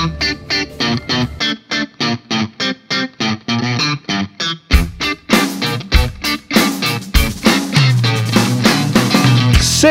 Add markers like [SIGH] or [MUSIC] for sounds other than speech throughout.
Thank you.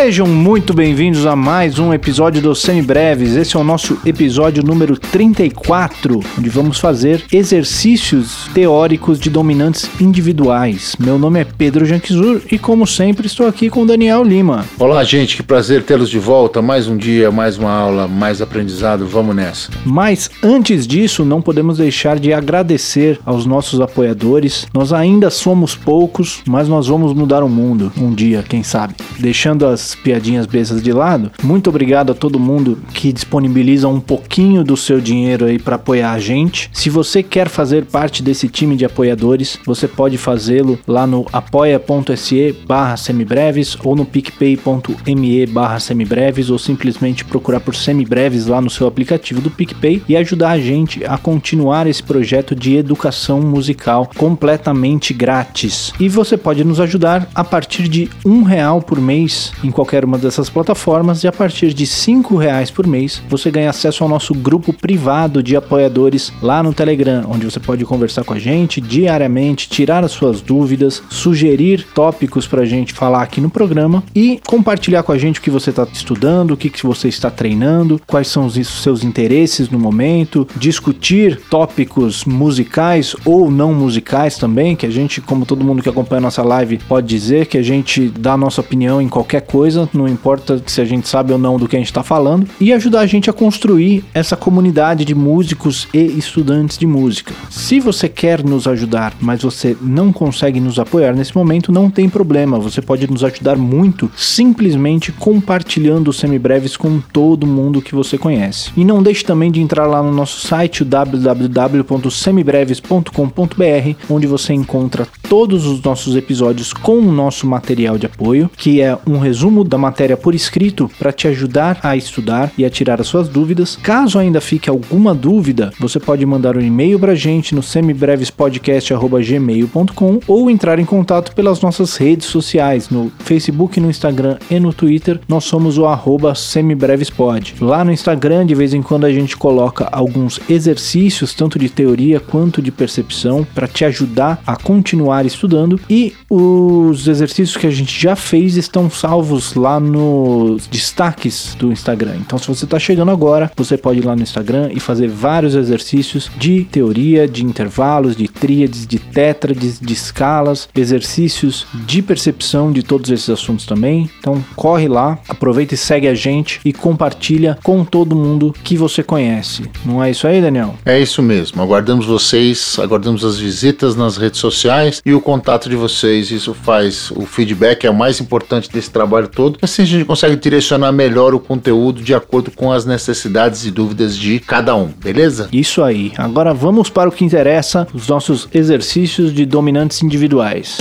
Sejam muito bem-vindos a mais um episódio do Semibreves. Esse é o nosso episódio número 34, onde vamos fazer exercícios teóricos de dominantes individuais. Meu nome é Pedro Janquizur e, como sempre, estou aqui com Daniel Lima. Olá, gente, que prazer tê-los de volta. Mais um dia, mais uma aula, mais aprendizado. Vamos nessa. Mas antes disso, não podemos deixar de agradecer aos nossos apoiadores. Nós ainda somos poucos, mas nós vamos mudar o mundo um dia, quem sabe. Deixando as piadinhas bestas de lado, muito obrigado a todo mundo que disponibiliza um pouquinho do seu dinheiro aí para apoiar a gente. Se você quer fazer parte desse time de apoiadores, você pode fazê-lo lá no apoia.se barra semibreves ou no picpay.me barra semibreves ou simplesmente procurar por semibreves lá no seu aplicativo do PicPay e ajudar a gente a continuar esse projeto de educação musical completamente grátis. E você pode nos ajudar a partir de um real por mês em qualquer uma dessas plataformas e a partir de cinco reais por mês você ganha acesso ao nosso grupo privado de apoiadores lá no Telegram, onde você pode conversar com a gente diariamente, tirar as suas dúvidas, sugerir tópicos para a gente falar aqui no programa e compartilhar com a gente o que você está estudando, o que, que você está treinando, quais são os seus interesses no momento, discutir tópicos musicais ou não musicais também, que a gente, como todo mundo que acompanha a nossa live, pode dizer que a gente dá a nossa opinião em qualquer coisa coisa, não importa se a gente sabe ou não do que a gente está falando, e ajudar a gente a construir essa comunidade de músicos e estudantes de música. Se você quer nos ajudar, mas você não consegue nos apoiar nesse momento, não tem problema, você pode nos ajudar muito simplesmente compartilhando os semibreves com todo mundo que você conhece. E não deixe também de entrar lá no nosso site www.semibreves.com.br, onde você encontra todos os nossos episódios com o nosso material de apoio, que é um resumo da matéria por escrito para te ajudar a estudar e a tirar as suas dúvidas. Caso ainda fique alguma dúvida, você pode mandar um e-mail para a gente no semibrevespodcast.gmail.com ou entrar em contato pelas nossas redes sociais, no Facebook, no Instagram e no Twitter. Nós somos o arroba semibrevespod. Lá no Instagram, de vez em quando, a gente coloca alguns exercícios, tanto de teoria quanto de percepção, para te ajudar a continuar estudando. E os exercícios que a gente já fez estão salvos lá nos destaques do Instagram. Então, se você está chegando agora, você pode ir lá no Instagram e fazer vários exercícios de teoria, de intervalos, de tríades, de tétrades, de escalas, exercícios de percepção de todos esses assuntos também. Então, corre lá, aproveita e segue a gente e compartilha com todo mundo que você conhece. Não é isso aí, Daniel? É isso mesmo. Aguardamos vocês, aguardamos as visitas nas redes sociais e o contato de vocês. Isso faz o feedback é o mais importante desse trabalho todo. Assim a gente consegue direcionar melhor o conteúdo de acordo com as necessidades e dúvidas de cada um, beleza? Isso aí. Agora vamos para o que interessa, os nossos exercícios de dominantes individuais.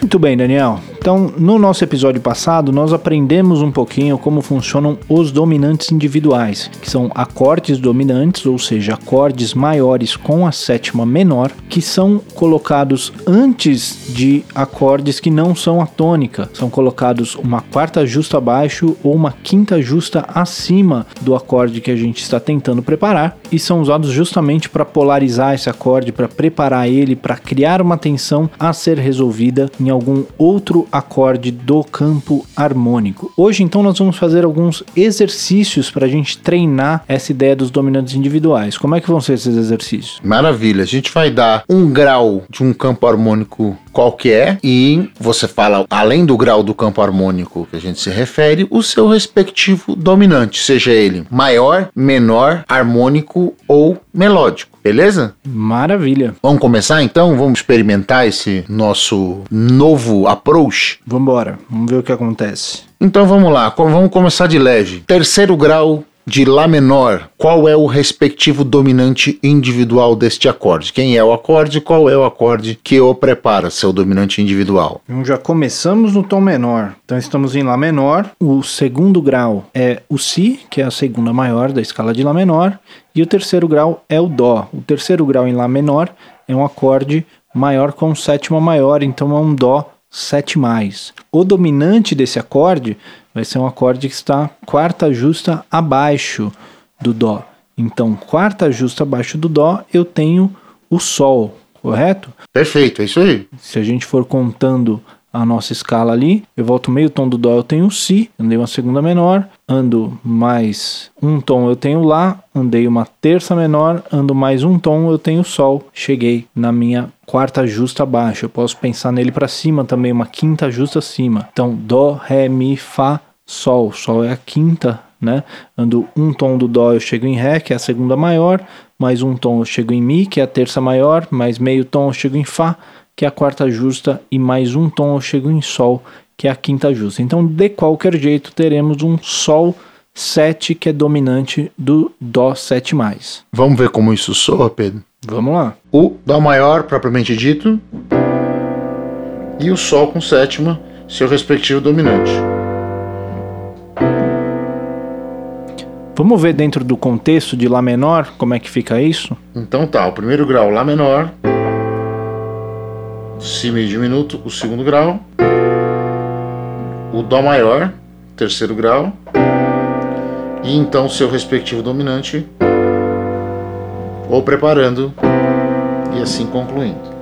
Muito bem, Daniel. Então, no nosso episódio passado, nós aprendemos um pouquinho como funcionam os dominantes individuais, que são acordes dominantes, ou seja, acordes maiores com a sétima menor, que são colocados antes de acordes que não são a tônica. São colocados uma quarta justa abaixo ou uma quinta justa acima do acorde que a gente está tentando preparar e são usados justamente para polarizar esse acorde, para preparar ele, para criar uma tensão a ser resolvida em algum outro acorde do campo harmônico. Hoje, então, nós vamos fazer alguns exercícios para a gente treinar essa ideia dos dominantes individuais. Como é que vão ser esses exercícios? Maravilha. A gente vai dar um grau de um campo harmônico qualquer e você fala, além do grau do campo harmônico que a gente se refere, o seu respectivo dominante, seja ele maior, menor, harmônico ou melódico. Beleza? Maravilha. Vamos começar então? Vamos experimentar esse nosso novo approach? Vambora, vamos ver o que acontece. Então vamos lá, vamos começar de leve. Terceiro grau de Lá menor, qual é o respectivo dominante individual deste acorde? Quem é o acorde? Qual é o acorde que o prepara, seu dominante individual? Então já começamos no tom menor. Então estamos em Lá menor. O segundo grau é o Si, que é a segunda maior da escala de Lá menor. E o terceiro grau é o Dó. O terceiro grau em Lá menor é um acorde maior com sétima maior, então é um Dó 7 mais. O dominante desse acorde vai ser um acorde que está quarta justa abaixo do dó. Então, quarta justa abaixo do dó, eu tenho o sol, correto? Perfeito, é isso aí. Se a gente for contando a nossa escala ali, eu volto meio tom do dó, eu tenho si, andei uma segunda menor, ando mais um tom, eu tenho lá, andei uma terça menor, ando mais um tom, eu tenho sol. Cheguei na minha quarta justa abaixo. Eu posso pensar nele para cima também, uma quinta justa acima. Então, dó, ré, mi, fá, sol. Sol é a quinta, né? Ando um tom do dó, eu chego em ré, que é a segunda maior, mais um tom eu chego em mi, que é a terça maior, mais meio tom eu chego em fá, que é a quarta justa, e mais um tom eu chego em sol, que é a quinta justa. Então, de qualquer jeito, teremos um sol 7 que é dominante do dó 7 mais. Vamos ver como isso soa, Pedro? Vamos lá. O dó maior propriamente dito e o sol com sétima, seu respectivo dominante. Vamos ver dentro do contexto de Lá menor como é que fica isso? Então tá, o primeiro grau Lá menor, Si meio diminuto, o segundo grau, o Dó maior, terceiro grau, e então seu respectivo dominante, ou preparando. E assim concluindo.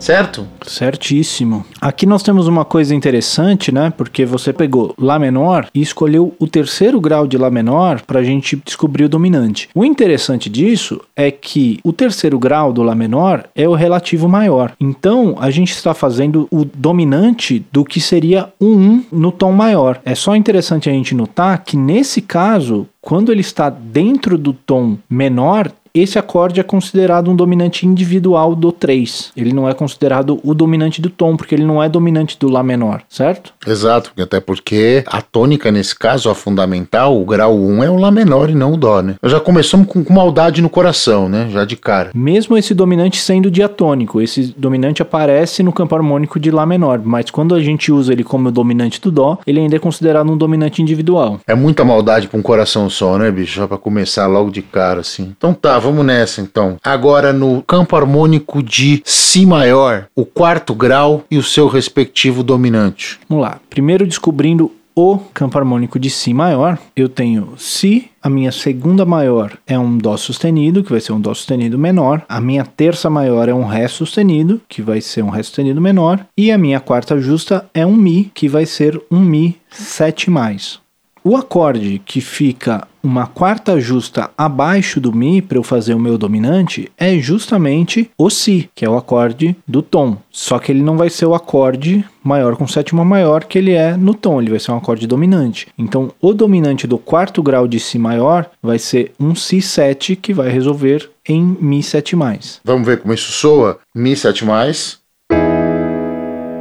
Certo? Certíssimo. Aqui nós temos uma coisa interessante, né? Porque você pegou Lá menor e escolheu o terceiro grau de Lá menor para a gente descobrir o dominante. O interessante disso é que o terceiro grau do Lá menor é o relativo maior. Então a gente está fazendo o dominante do que seria um 1 no tom maior. É só interessante a gente notar que nesse caso, quando ele está dentro do tom menor, esse acorde é considerado um dominante individual do 3. Ele não é considerado o dominante do tom, porque ele não é dominante do Lá menor, certo? Exato, até porque a tônica, nesse caso, a fundamental, o grau 1 é o Lá menor e não o Dó, né? Nós já começamos com, com maldade no coração, né? Já de cara. Mesmo esse dominante sendo diatônico, esse dominante aparece no campo harmônico de Lá menor, mas quando a gente usa ele como dominante do Dó, ele ainda é considerado um dominante individual. É muita maldade pra um coração só, né, bicho? Já pra começar logo de cara, assim. Então tá, vamos nessa então. Agora no campo harmônico de Si maior, o quarto grau e o seu respectivo dominante. Vamos lá. Primeiro descobrindo o campo harmônico de Si maior, eu tenho Si, a minha segunda maior é um Dó sustenido, que vai ser um Dó sustenido menor, a minha terça maior é um Ré sustenido, que vai ser um Ré sustenido menor, e a minha quarta justa é um Mi, que vai ser um Mi 7 mais. O acorde que fica uma quarta justa abaixo do Mi para eu fazer o meu dominante é justamente o Si, que é o acorde do tom. Só que ele não vai ser o acorde maior com sétima maior que ele é no tom, ele vai ser um acorde dominante. Então, o dominante do quarto grau de Si maior vai ser um Si7 que vai resolver em Mi 7 mais. Vamos ver como isso soa? Mi 7 mais,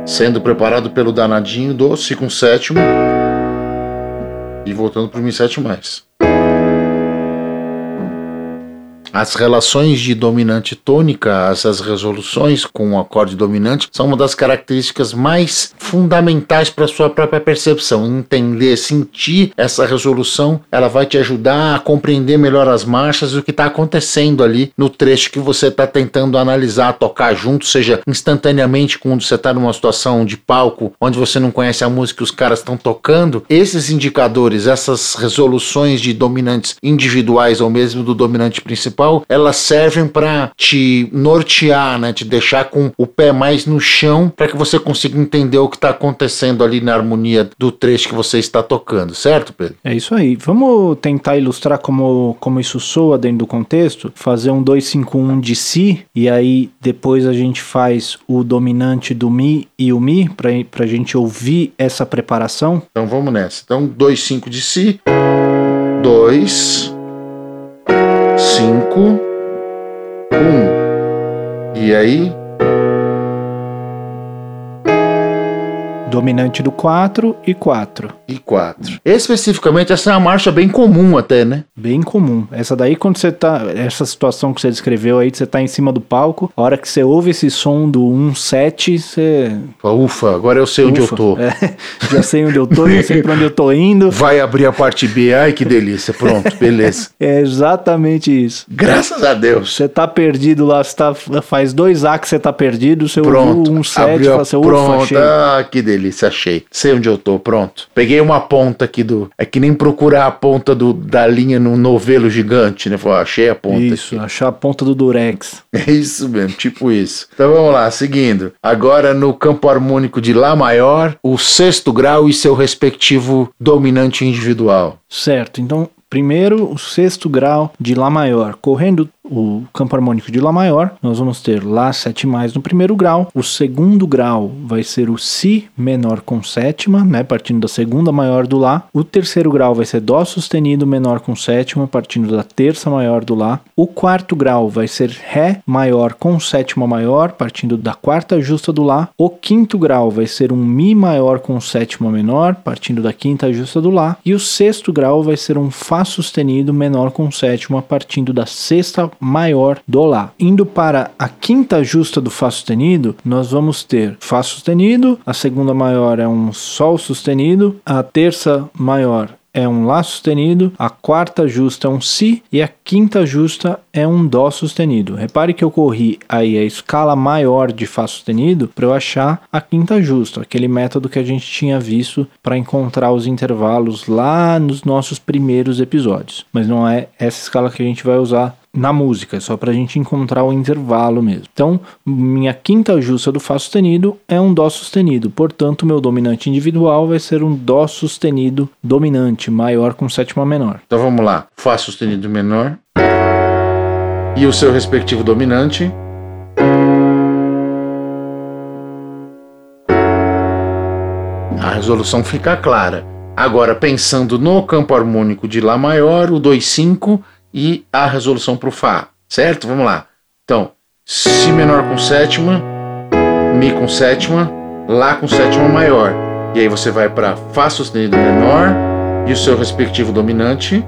sendo preparado pelo danadinho do Si com sétimo e voltando para o Mi 7 mais. As relações de dominante tônica, essas resoluções com o acorde dominante, são uma das características mais fundamentais para a sua própria percepção. Entender, sentir essa resolução, ela vai te ajudar a compreender melhor as marchas e o que está acontecendo ali no trecho que você está tentando analisar, tocar junto, seja instantaneamente quando você está numa situação de palco onde você não conhece a música que os caras estão tocando. Esses indicadores, essas resoluções de dominantes individuais ou mesmo do dominante principal, elas servem para te nortear, né, te deixar com o pé mais no chão para que você consiga entender o que está acontecendo ali na harmonia do trecho que você está tocando, certo, Pedro? É isso aí. Vamos tentar ilustrar como, como isso soa dentro do contexto, fazer um 251 de si e aí depois a gente faz o dominante do mi e o mi para a gente ouvir essa preparação. Então vamos nessa. Então 25 de si, 2 cinco, um. E aí? Dominante do 4 e 4. E 4. Especificamente, essa é uma marcha bem comum até, né? Bem comum. Essa daí, quando você tá. Essa situação que você descreveu aí, você tá em cima do palco, a hora que você ouve esse som do 1-7, você. Ufa, agora eu sei onde eu tô. [LAUGHS] É, já sei onde eu tô, já sei pra onde eu tô indo. [LAUGHS] Vai abrir a parte B, ai que delícia. Pronto, beleza. [LAUGHS] É exatamente isso. Graças a Deus. Você tá perdido lá, você tá, faz dois A que você tá perdido, você Pronto. ouviu um 7 abriu e a- fala assim, ufa, pronto. achei. Ah, que delícia, achei. Sei onde eu tô, pronto. Peguei uma ponta aqui do. É que nem procurar a ponta do, da linha num novelo gigante, né? Falei, achei a ponta. Isso, aqui. achar a ponta do Durex. [LAUGHS] É isso mesmo, tipo isso. Então vamos lá, seguindo. Agora no campo harmônico de Lá maior, o sexto grau e seu respectivo dominante individual. Certo, então primeiro o sexto grau de Lá maior. Correndo o campo harmônico de Lá maior, nós vamos ter Lá 7 mais no primeiro grau. O segundo grau vai ser o Si menor com sétima, né? Partindo da segunda maior do Lá. O terceiro grau vai ser Dó sustenido menor com sétima, partindo da terça maior do Lá. O quarto grau vai ser Ré maior com sétima maior, partindo da quarta justa do Lá. O quinto grau vai ser um Mi maior com sétima menor, partindo da quinta justa do Lá. E o sexto grau vai ser um Fá sustenido menor com sétima, partindo da sexta maior do Lá. Indo para a quinta justa do Fá sustenido, nós vamos ter Fá sustenido, a segunda maior é um Sol sustenido, a terça maior é um Lá sustenido, a quarta justa é um Si e a quinta justa é um Dó sustenido. Repare que eu corri aí a escala maior de Fá sustenido para eu achar a quinta justa, aquele método que a gente tinha visto para encontrar os intervalos lá nos nossos primeiros episódios. Mas não é essa escala que a gente vai usar na música, só para a gente encontrar o intervalo mesmo. Então, minha quinta justa do Fá sustenido é um Dó sustenido, portanto, meu dominante individual vai ser um Dó sustenido dominante, maior com sétima menor. Então vamos lá. Fá sustenido menor. E o seu respectivo dominante. A resolução fica clara. Agora, pensando no campo harmônico de Lá maior, o 2,5 e a resolução para o Fá. Certo? Vamos lá. Então, Si menor com sétima, Mi com sétima, Lá com sétima maior. E aí você vai para Fá sustenido menor e o seu respectivo dominante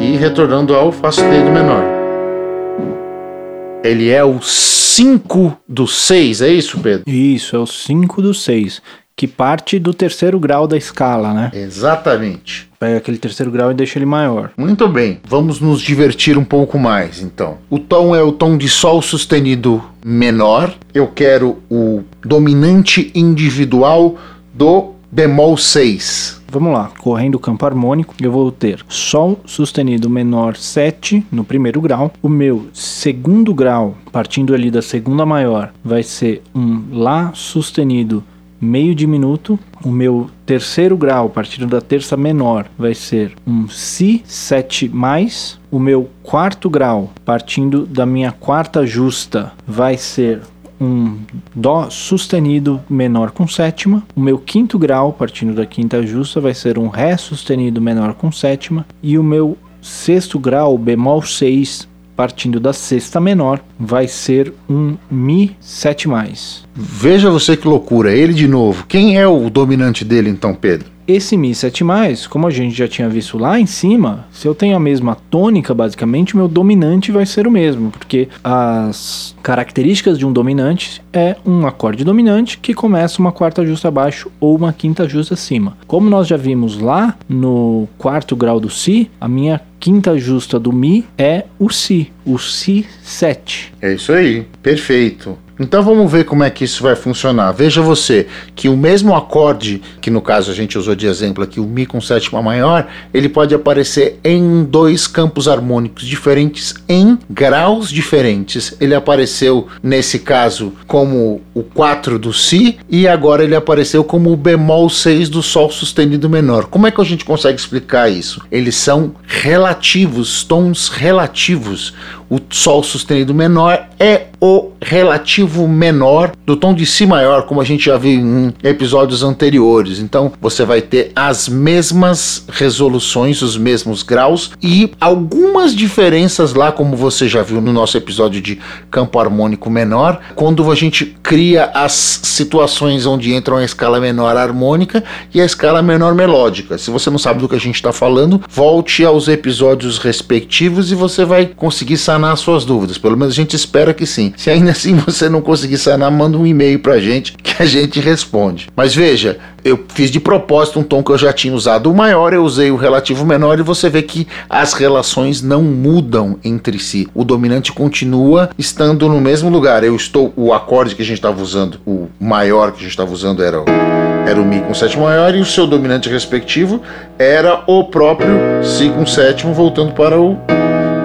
e retornando ao Fá sustenido menor. Ele é o 5 do 6, é isso, Pedro? Isso, é o 5 do 6, que parte do terceiro grau da escala, né? Exatamente. Pega aquele terceiro grau e deixa ele maior. Muito bem, vamos nos divertir um pouco mais então. O tom é o tom de Sol sustenido menor. Eu quero o dominante individual do bemol 6. Vamos lá, correndo o campo harmônico, eu vou ter Sol sustenido menor 7 no primeiro grau. O meu segundo grau, partindo ali da segunda maior, vai ser um Lá sustenido meio diminuto. O meu terceiro grau, partindo da terça menor, vai ser um Si 7 mais. O meu quarto grau, partindo da minha quarta justa, vai ser um Dó sustenido menor com sétima. O meu quinto grau, partindo da quinta justa, vai ser um Ré sustenido menor com sétima. E o meu sexto grau, bemol 6, partindo da sexta menor, vai ser um Mi 7 mais. Veja você que loucura, ele de novo. Quem é o dominante dele então, Pedro? Esse Mi 7 mais, como a gente já tinha visto lá em cima, se eu tenho a mesma tônica, basicamente, meu dominante vai ser o mesmo, porque as características de um dominante é um acorde dominante que começa uma quarta justa abaixo ou uma quinta justa acima. Como nós já vimos lá no quarto grau do Si, a minha quinta justa do Mi é o Si, o Si 7. É isso aí, perfeito. Então vamos ver como é que isso vai funcionar. Veja você que o mesmo acorde, que no caso a gente usou de exemplo aqui, o Mi com sétima maior, ele pode aparecer em dois campos harmônicos diferentes, em graus diferentes. Ele apareceu nesse caso como o 4 do Si e agora ele apareceu como o bemol 6 do Sol sustenido menor. Como é que a gente consegue explicar isso? Eles são relativos, tons relativos. O Sol sustenido menor é o relativo menor do tom de Si maior, como a gente já viu em episódios anteriores. Então você vai ter as mesmas resoluções, os mesmos graus e algumas diferenças lá, como você já viu no nosso episódio de campo harmônico menor, quando a gente cria as situações onde entram a escala menor harmônica e a escala menor melódica. Se você não sabe do que a gente está falando, volte aos episódios respectivos e você vai conseguir sanar suas dúvidas. Pelo menos a gente espera que sim. Se ainda assim você não conseguir sanar, manda um e-mail pra gente que a gente responde. Mas veja, eu fiz de propósito um tom que eu já tinha usado o maior, eu usei o relativo menor e você vê que as relações não mudam entre si. O dominante continua estando no mesmo lugar. Eu estou o acorde que a gente estava usando, o maior que a gente estava usando era o, era o mi com sétimo maior e o seu dominante respectivo era o próprio si com sétimo voltando para o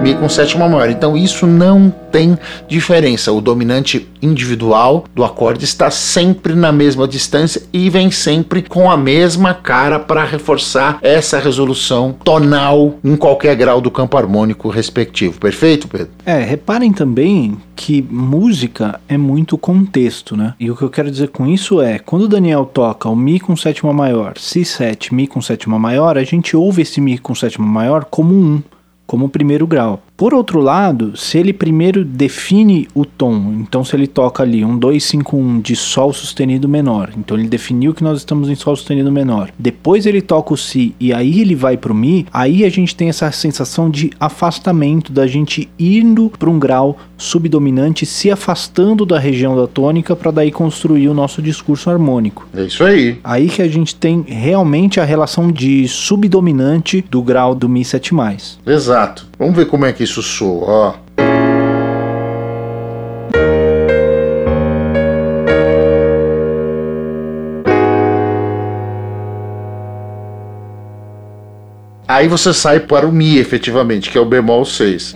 Mi com sétima maior. Então isso não tem diferença. O dominante individual do acorde está sempre na mesma distância e vem sempre com a mesma cara para reforçar essa resolução tonal em qualquer grau do campo harmônico respectivo. Perfeito, Pedro? É, reparem também que música é muito contexto, né? E o que eu quero dizer com isso é, quando o Daniel toca o Mi com sétima maior, Si7, Mi com sétima maior, a gente ouve esse Mi com sétima maior como um como primeiro grau. Por outro lado, se ele primeiro define o tom, então se ele toca ali um 251 de sol sustenido menor, então ele definiu que nós estamos em sol sustenido menor. Depois ele toca o si e aí ele vai pro mi, aí a gente tem essa sensação de afastamento da gente indo para um grau subdominante, se afastando da região da tônica para daí construir o nosso discurso harmônico. É isso aí. Aí que a gente tem realmente a relação de subdominante do grau do mi 7+. Exato. Vamos ver como é que isso soa, ó. Aí você sai para o Mi, efetivamente, que é o bemol 6.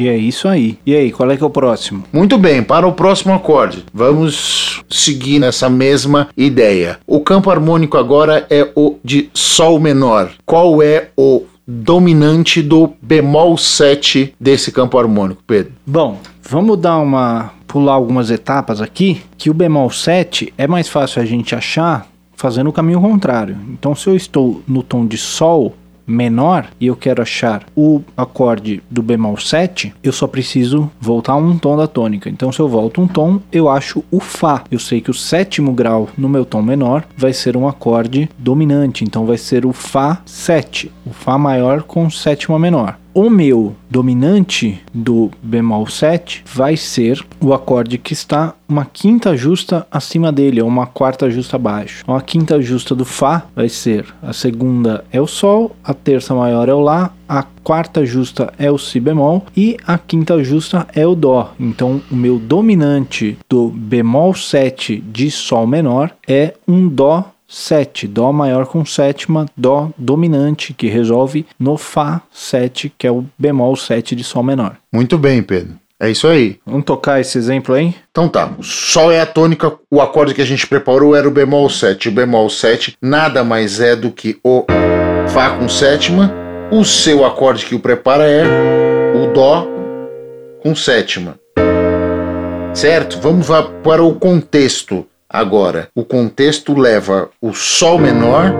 E é isso aí. E aí, qual é que é o próximo? Muito bem, para o próximo acorde, vamos seguir nessa mesma ideia. O campo harmônico agora é o de Sol menor. Qual é o dominante do bemol 7 desse campo harmônico, Pedro? Bom, vamos dar uma pular algumas etapas aqui, que o bemol 7 é mais fácil a gente achar fazendo o caminho contrário. Então, se eu estou no tom de sol, menor e eu quero achar o acorde do bemol 7, eu só preciso voltar um tom da tônica. Então, se eu volto um tom, eu acho o Fá. Eu sei que o sétimo grau no meu tom menor vai ser um acorde dominante, então vai ser o Fá 7, o Fá maior com sétima menor o meu dominante do bemol 7 vai ser o acorde que está uma quinta justa acima dele, ou uma quarta justa abaixo. Então a quinta justa do Fá vai ser a segunda é o Sol, a terça maior é o Lá, a quarta justa é o Si bemol e a quinta justa é o Dó. Então o meu dominante do bemol 7 de Sol menor é um Dó 7, Dó maior com sétima, Dó dominante, que resolve no Fá 7, que é o bemol 7 de Sol menor. Muito bem, Pedro. É isso aí. Vamos tocar esse exemplo aí? Então tá, o Sol é a tônica, o acorde que a gente preparou era o bemol 7. O bemol 7 nada mais é do que o Fá com sétima. O seu acorde que o prepara é o Dó com sétima. Certo? Vamos para o contexto agora. O contexto leva o Sol menor.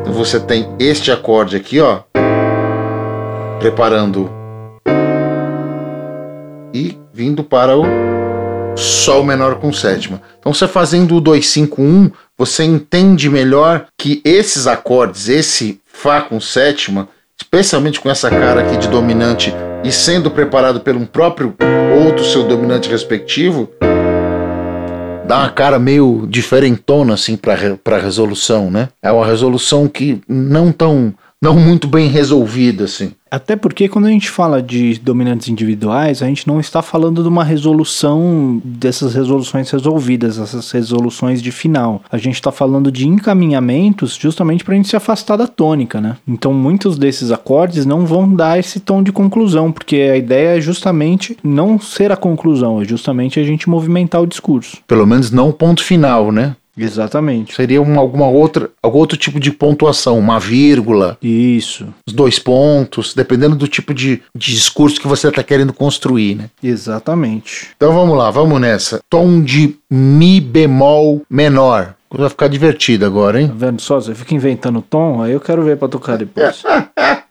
Então você tem este acorde aqui, ó. Preparando e vindo para o Sol menor com sétima. Então, você fazendo o 251, você entende melhor que esses acordes, esse Fá com sétima, especialmente com essa cara aqui de dominante e sendo preparado pelo próprio outro seu dominante respectivo, dá uma cara meio diferentona assim para a resolução, né? É uma resolução que não tão não muito bem resolvida assim. Até porque quando a gente fala de dominantes individuais, a gente não está falando de uma resolução dessas resoluções resolvidas, essas resoluções de final. A gente está falando de encaminhamentos justamente para a gente se afastar da tônica, né? Então muitos desses acordes não vão dar esse tom de conclusão, porque a ideia é justamente não ser a conclusão, é justamente a gente movimentar o discurso. Pelo menos não o ponto final, né? Exatamente. Seria uma, alguma outra, algum outro tipo de pontuação, uma vírgula, Isso. os dois pontos, dependendo do tipo de, de discurso que você está querendo construir, né? Exatamente. Então vamos lá, vamos nessa. Tom de Mi bemol menor. Vai ficar divertido agora, hein? Tá vendo só? Você fica inventando tom, aí eu quero ver pra tocar depois. [LAUGHS]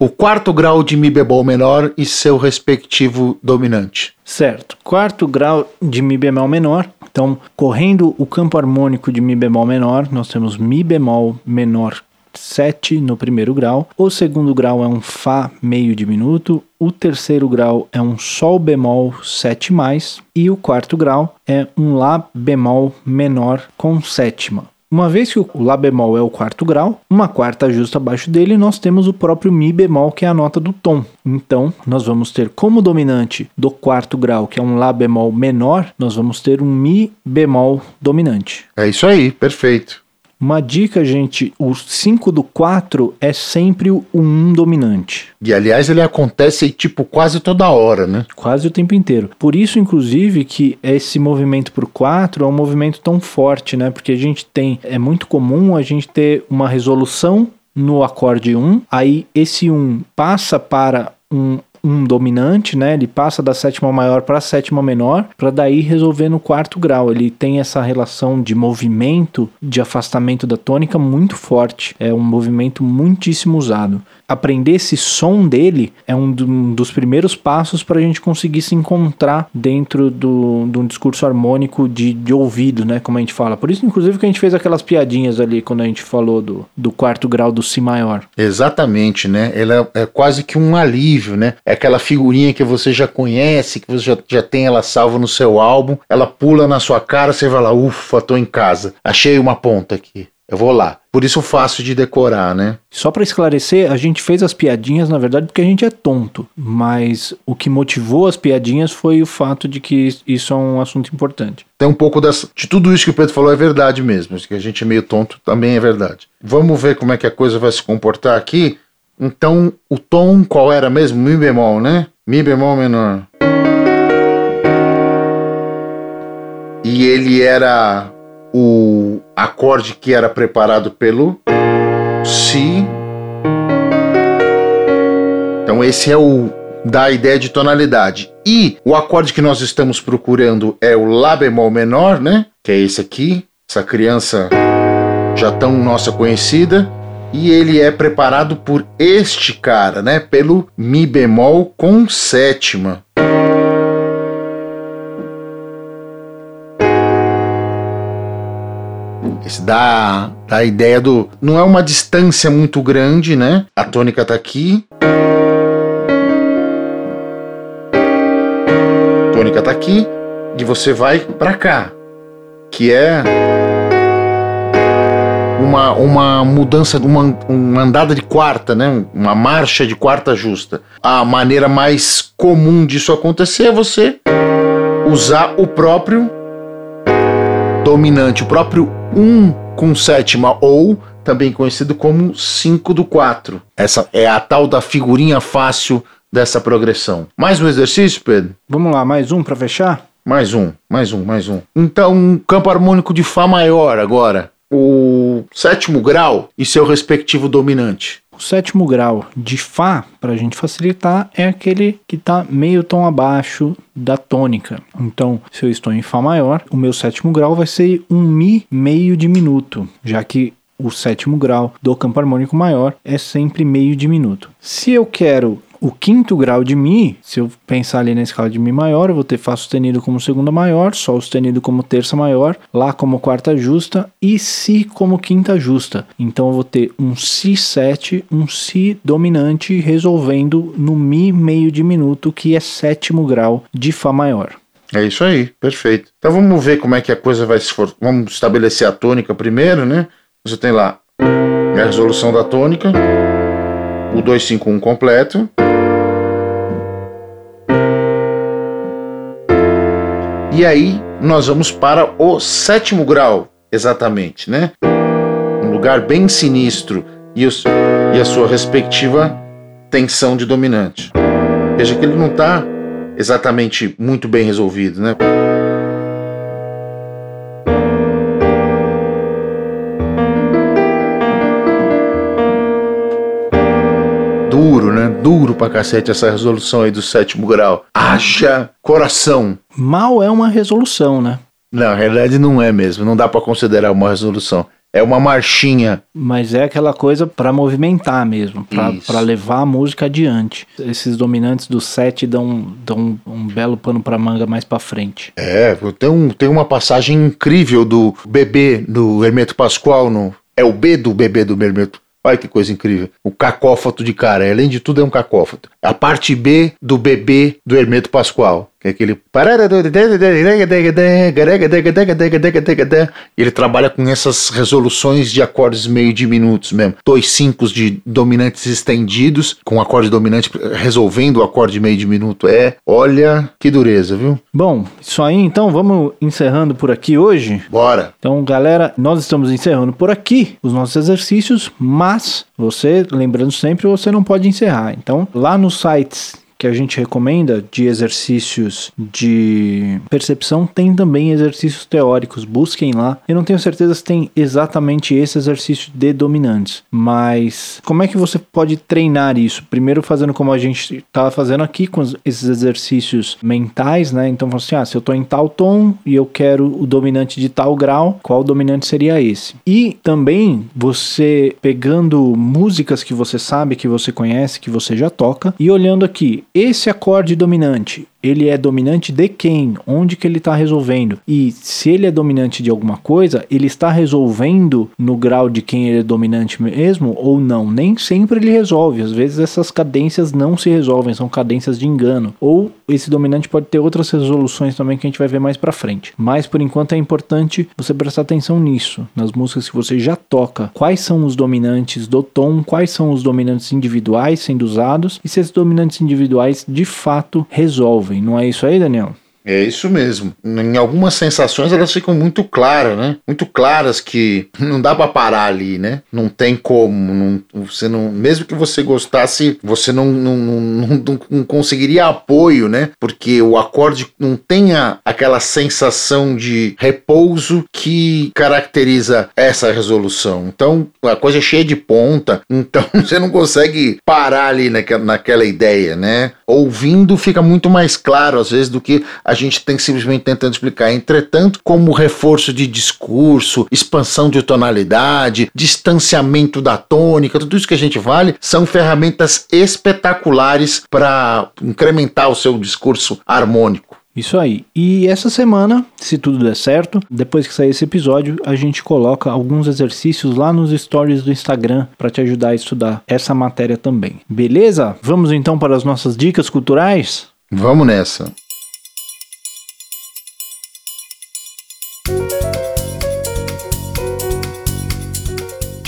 O quarto grau de Mi bemol menor e seu respectivo dominante. Certo. Quarto grau de Mi bemol menor. Então, correndo o campo harmônico de Mi bemol menor, nós temos Mi bemol menor 7 no primeiro grau. O segundo grau é um Fá meio diminuto. O terceiro grau é um Sol bemol 7 mais. E o quarto grau é um Lá bemol menor com sétima. Uma vez que o Lá bemol é o quarto grau, uma quarta justa abaixo dele, nós temos o próprio Mi bemol, que é a nota do tom. Então, nós vamos ter como dominante do quarto grau, que é um Lá bemol menor, nós vamos ter um Mi bemol dominante. É isso aí, perfeito. Uma dica, gente, o 5 do 4 é sempre o 1 dominante. E aliás, ele acontece tipo quase toda hora, né? Quase o tempo inteiro. Por isso, inclusive, que esse movimento por 4 é um movimento tão forte, né? Porque a gente tem. É muito comum a gente ter uma resolução no acorde 1, aí esse 1 passa para um um dominante, né? Ele passa da sétima maior para a sétima menor, para daí resolver no quarto grau. Ele tem essa relação de movimento, de afastamento da tônica muito forte. É um movimento muitíssimo usado. Aprender esse som dele é um, do, dos primeiros passos para a gente conseguir se encontrar dentro do, de um discurso harmônico de, de ouvido, né? Como a gente fala. Por isso, inclusive, que a gente fez aquelas piadinhas ali quando a gente falou do, do quarto grau do Si maior. Exatamente, né? Ele é, é quase que um alívio, né? É aquela figurinha que você já conhece, que você já, já tem ela salva no seu álbum, ela pula na sua cara, você vai lá, ufa, tô em casa, achei uma ponta aqui. Eu vou lá. Por isso fácil de decorar, né? Só para esclarecer, a gente fez as piadinhas, na verdade, porque a gente é tonto. Mas o que motivou as piadinhas foi o fato de que isso é um assunto importante. Tem um pouco dessa, de tudo isso que o Pedro falou é verdade mesmo. Que a gente é meio tonto também é verdade. Vamos ver como é que a coisa vai se comportar aqui. Então, o tom qual era mesmo? Mi bemol, né? Mi bemol menor. E ele era o acorde que era preparado pelo Si. Então esse é o da ideia de tonalidade. E o acorde que nós estamos procurando é o Lá bemol menor, né? Que é esse aqui. Essa criança já tão nossa conhecida. E ele é preparado por este cara, né? Pelo Mi bemol com sétima. Dá, dá a ideia do. Não é uma distância muito grande, né? A tônica tá aqui. A tônica tá aqui. E você vai para cá. Que é. Uma, uma mudança, uma, uma andada de quarta, né? Uma marcha de quarta justa. A maneira mais comum disso acontecer é você usar o próprio dominante, o próprio 1 com sétima, ou também conhecido como 5 do 4. Essa é a tal da figurinha fácil dessa progressão. Mais um exercício, Pedro? Vamos lá, mais um para fechar? Mais um, mais um, mais um. Então, campo harmônico de Fá maior agora. O sétimo grau e seu respectivo dominante. O sétimo grau de Fá, para a gente facilitar, é aquele que está meio tom abaixo da tônica. Então, se eu estou em Fá maior, o meu sétimo grau vai ser um Mi meio diminuto, já que o sétimo grau do campo harmônico maior é sempre meio diminuto. Se eu quero o quinto grau de Mi, se eu pensar ali na escala de Mi maior, eu vou ter Fá sustenido como segunda maior, Sol sustenido como terça maior, Lá como quarta justa e Si como quinta justa. Então eu vou ter um Si7, um Si dominante resolvendo no Mi meio diminuto, que é sétimo grau de Fá maior. É isso aí, perfeito. Então vamos ver como é que a coisa vai se for. Vamos estabelecer a tônica primeiro, né? Você tem lá a resolução da tônica, o 251 completo. E aí nós vamos para o sétimo grau, exatamente, né? Um lugar bem sinistro e, os, e a sua respectiva tensão de dominante. Veja que ele não está exatamente muito bem resolvido, né? Pra cacete essa resolução aí do sétimo grau. Haja coração. Mal é uma resolução, né? Não, na realidade não é mesmo. Não dá pra considerar uma resolução. É uma marchinha. Mas é aquela coisa pra movimentar mesmo, pra levar a música adiante. Esses dominantes do set dão, dão um belo pano pra manga mais pra frente. É, tem, um, tem uma passagem incrível do bebê do Hermeto Pascoal. No, é o B do bebê do Hermeto. Olha que coisa incrível. O cacófato de cara. Além de tudo, é um cacófato. A parte B do bebê do Hermeto Pascoal. É aquele. Ele trabalha com essas resoluções de acordes meio diminutos mesmo. Dois cinco de dominantes estendidos, com acorde dominante resolvendo o acorde meio diminuto. É, olha que dureza, viu? Bom, isso aí então, vamos encerrando por aqui hoje. Bora. Então, galera, nós estamos encerrando por aqui os nossos exercícios, mas você, lembrando sempre, você não pode encerrar. Então, lá nos sites que a gente recomenda de exercícios de percepção, tem também exercícios teóricos. Busquem lá. Eu não tenho certeza se tem exatamente esse exercício de dominantes, mas como é que você pode treinar isso? Primeiro fazendo como a gente estava fazendo aqui com esses exercícios mentais, né? Então, assim, ah, se eu estou em tal tom e eu quero o dominante de tal grau, qual dominante seria esse? E também você pegando músicas que você sabe, que você conhece, que você já toca e olhando aqui, esse acorde dominante, ele é dominante de quem? Onde que ele está resolvendo? E se ele é dominante de alguma coisa, ele está resolvendo no grau de quem ele é dominante mesmo ou não? Nem sempre ele resolve. Às vezes essas cadências não se resolvem, são cadências de engano. Ou esse dominante pode ter outras resoluções também que a gente vai ver mais pra frente. Mas por enquanto é importante você prestar atenção nisso, nas músicas que você já toca. Quais são os dominantes do tom? Quais são os dominantes individuais sendo usados? E se esses dominantes individuais de fato resolvem? Não é isso aí, Daniel? É isso mesmo. Em algumas sensações elas ficam muito claras, né? Muito claras que não dá pra parar ali, né? Não tem como. Não, você não, mesmo que você gostasse, você não, não, não, não- não conseguiria apoio, né? Porque o acorde não tem a- aquela sensação de repouso que caracteriza essa resolução. Então a coisa é cheia de ponta, [LAUGHS] então você não consegue parar ali naquela, naquela ideia, né? Ouvindo fica muito mais claro às vezes do que a gente tem simplesmente tentando explicar. Entretanto, como reforço de discurso, expansão de tonalidade, distanciamento da tônica, tudo isso que a gente vale são ferramentas espetaculares para incrementar o seu discurso harmônico. Isso aí. E essa semana, se tudo der certo, depois que sair esse episódio, a gente coloca alguns exercícios lá nos stories do Instagram para te ajudar a estudar essa matéria também. Beleza? Vamos então para as nossas dicas culturais? Vamos nessa.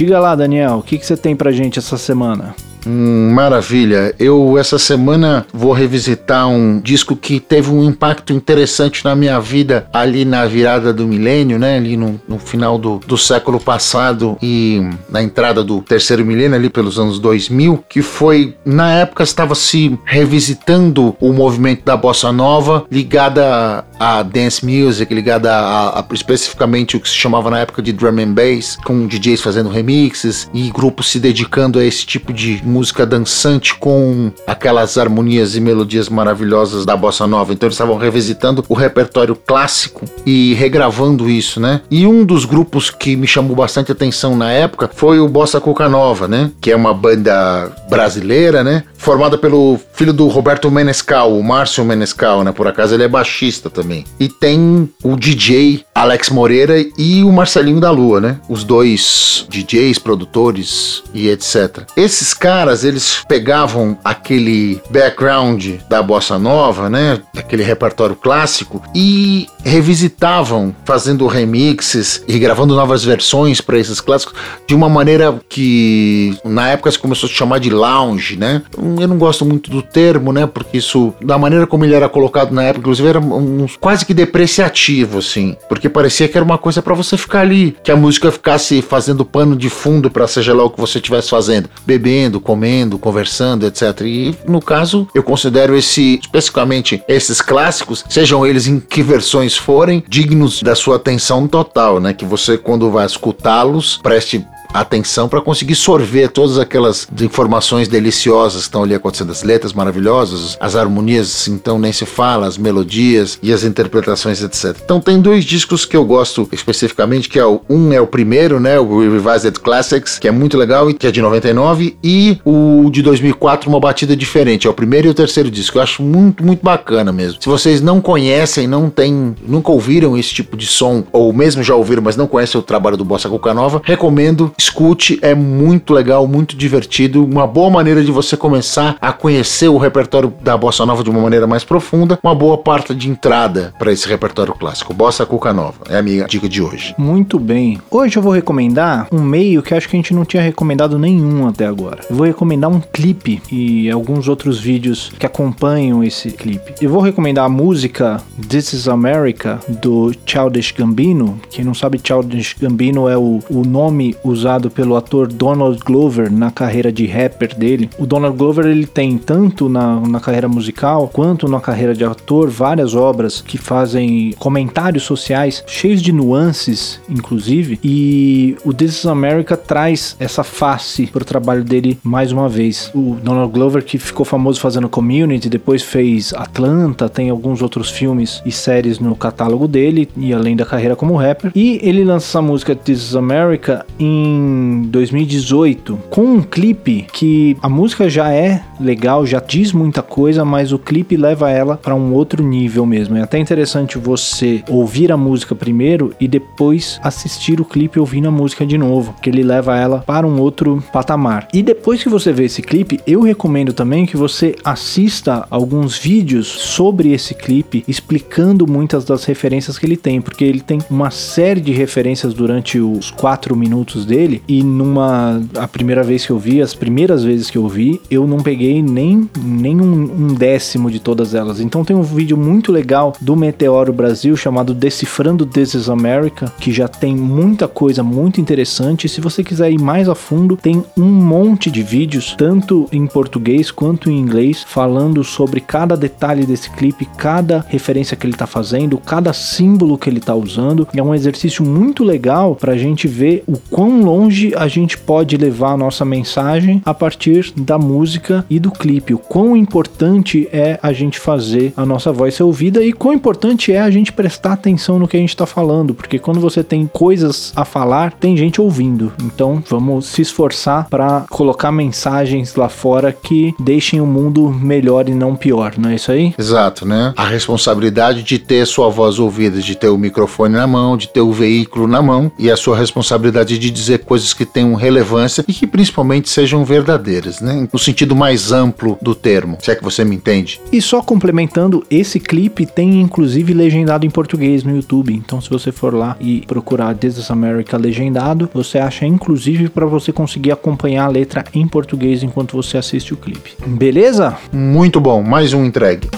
Diga lá, Daniel, o que, que você tem pra gente essa semana? Hum, maravilha. Eu essa semana vou revisitar um disco que teve um impacto interessante na minha vida ali na virada do milênio, né? Ali no, no final do, do século passado e na entrada do terceiro milênio, ali pelos anos 2000, que foi na época estava se revisitando o movimento da bossa nova ligada a dance music, ligada a, a- especificamente o que se chamava na época de drum and bass, com DJs fazendo remixes e grupos se dedicando a esse tipo de música dançante com aquelas harmonias e melodias maravilhosas da bossa nova. Então eles estavam revisitando o repertório clássico e regravando isso, né? E um dos grupos que me chamou bastante atenção na época foi o Bossa Cuca Nova, né? Que é uma banda brasileira, né? Formada pelo filho do Roberto Menescal, o Márcio Menescal, né? Por acaso ele é baixista também. E tem o DJ Alex Moreira e o Marcelinho da Lua, né? Os dois DJs, produtores e etc. Esses caras, eles pegavam aquele background da bossa nova, né? Aquele repertório clássico e revisitavam, fazendo remixes e gravando novas versões para esses clássicos de uma maneira que na época se começou a chamar de lounge, né? Eu não gosto muito do termo, né? Porque isso, da maneira como ele era colocado na época, inclusive era um, quase que depreciativo, assim, porque parecia que era uma coisa para você ficar ali, que a música ficasse fazendo pano de fundo para seja lá o que você estivesse fazendo, bebendo, comendo, conversando, etc. E no caso, eu considero esse, especificamente esses clássicos, sejam eles em que versões forem, dignos da sua atenção total, né? Que você, quando vai escutá-los, preste atenção para conseguir sorver todas aquelas informações deliciosas que estão ali acontecendo, as letras maravilhosas, as harmonias, então nem se fala, as melodias e as interpretações, etc. Então tem dois discos que eu gosto especificamente, que é o um é o primeiro, né, o Revised Classics, que é muito legal, que é de 99, e o de 2004, uma batida diferente, é o primeiro e o terceiro disco. Eu acho muito, muito bacana mesmo. Se vocês não conhecem, não tem, nunca ouviram esse tipo de som, ou mesmo já ouviram, mas não conhecem o trabalho do Bossa Cuca Nova, recomendo, escute, é muito legal, muito divertido, uma boa maneira de você começar a conhecer o repertório da Bossa Nova de uma maneira mais profunda, uma boa parte de entrada para esse repertório clássico. Bossa Cuca Nova é a minha dica de hoje. Muito bem. Hoje eu vou recomendar um meio que acho que a gente não tinha recomendado nenhum até agora. Eu vou recomendar um clipe e alguns outros vídeos que acompanham esse clipe. Eu vou recomendar a música This Is America do Childish Gambino. Quem não sabe, Childish Gambino é o, o nome usado pelo ator Donald Glover na carreira de rapper dele. O Donald Glover ele tem tanto na, na carreira musical quanto na carreira de ator várias obras que fazem comentários sociais cheios de nuances, inclusive. E o This Is America traz essa face pro trabalho dele mais uma vez. O Donald Glover que ficou famoso fazendo Community, depois fez Atlanta, tem alguns outros filmes e séries no catálogo dele e além da carreira como rapper. E ele lança essa música This Is America em 2018 com um clipe que a música já é legal, já diz muita coisa, mas o clipe leva ela para um outro nível mesmo. É até interessante você ouvir a música primeiro e depois assistir o clipe ouvindo a música de novo, que ele leva ela para um outro patamar. E depois que você vê esse clipe, eu recomendo também que você assista alguns vídeos sobre esse clipe explicando muitas das referências que ele tem, porque ele tem uma série de referências durante os quatro minutos dele e numa a primeira vez que eu vi, as primeiras vezes que eu vi, eu não peguei nem, nem um, um décimo de todas elas. Então tem um vídeo muito legal do Meteoro Brasil chamado Decifrando This is America, que já tem muita coisa muito interessante. Se você quiser ir mais a fundo, tem um monte de vídeos, tanto em português quanto em inglês, falando sobre cada detalhe desse clipe, cada referência que ele está fazendo, cada símbolo que ele está usando. É um exercício muito legal para a gente ver o quão longe a gente pode levar a nossa mensagem a partir da música e do clipe. O quão importante é a gente fazer a nossa voz ser ouvida e quão importante é a gente prestar atenção no que a gente está falando, porque quando você tem coisas a falar, tem gente ouvindo. Então vamos se esforçar para colocar mensagens lá fora que deixem o mundo melhor e não pior, não é isso aí? Exato, né? A responsabilidade de ter sua voz ouvida, de ter o microfone na mão, de ter o veículo na mão e a sua responsabilidade de dizer coisas que tenham relevância e que principalmente sejam verdadeiras, né? No sentido mais amplo do termo, se é que você me entende. E só complementando, esse clipe tem inclusive legendado em português no YouTube. Então, se você for lá e procurar This is America legendado, você acha inclusive para você conseguir acompanhar a letra em português enquanto você assiste o clipe. Beleza? Muito bom, mais um entregue.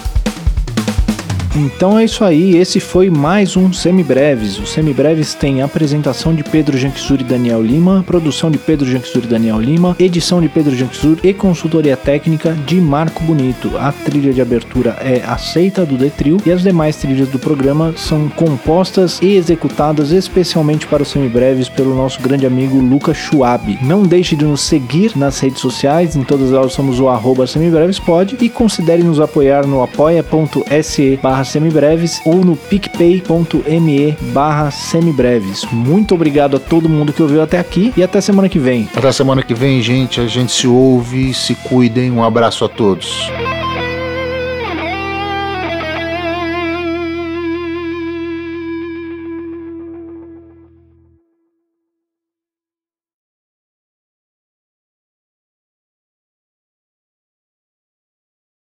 Então é isso aí, esse foi mais um Semibreves. O Semibreves tem apresentação de Pedro Janquisur e Daniel Lima, produção de Pedro Janquisur e Daniel Lima, edição de Pedro Janquisur e consultoria técnica de Marco Bonito. A trilha de abertura é aceita do Detril e as demais trilhas do programa são compostas e executadas especialmente para os Semibreves pelo nosso grande amigo Lucas Schwab. Não deixe de nos seguir nas redes sociais, em todas elas somos o arroba semibrevespod e considere nos apoiar no apoia.se barra semibreves ou no picpay.me barra semibreves. Muito obrigado a todo mundo que ouviu até aqui e até semana que vem. Até semana que vem, gente. A gente se ouve, se cuidem. Um abraço a todos.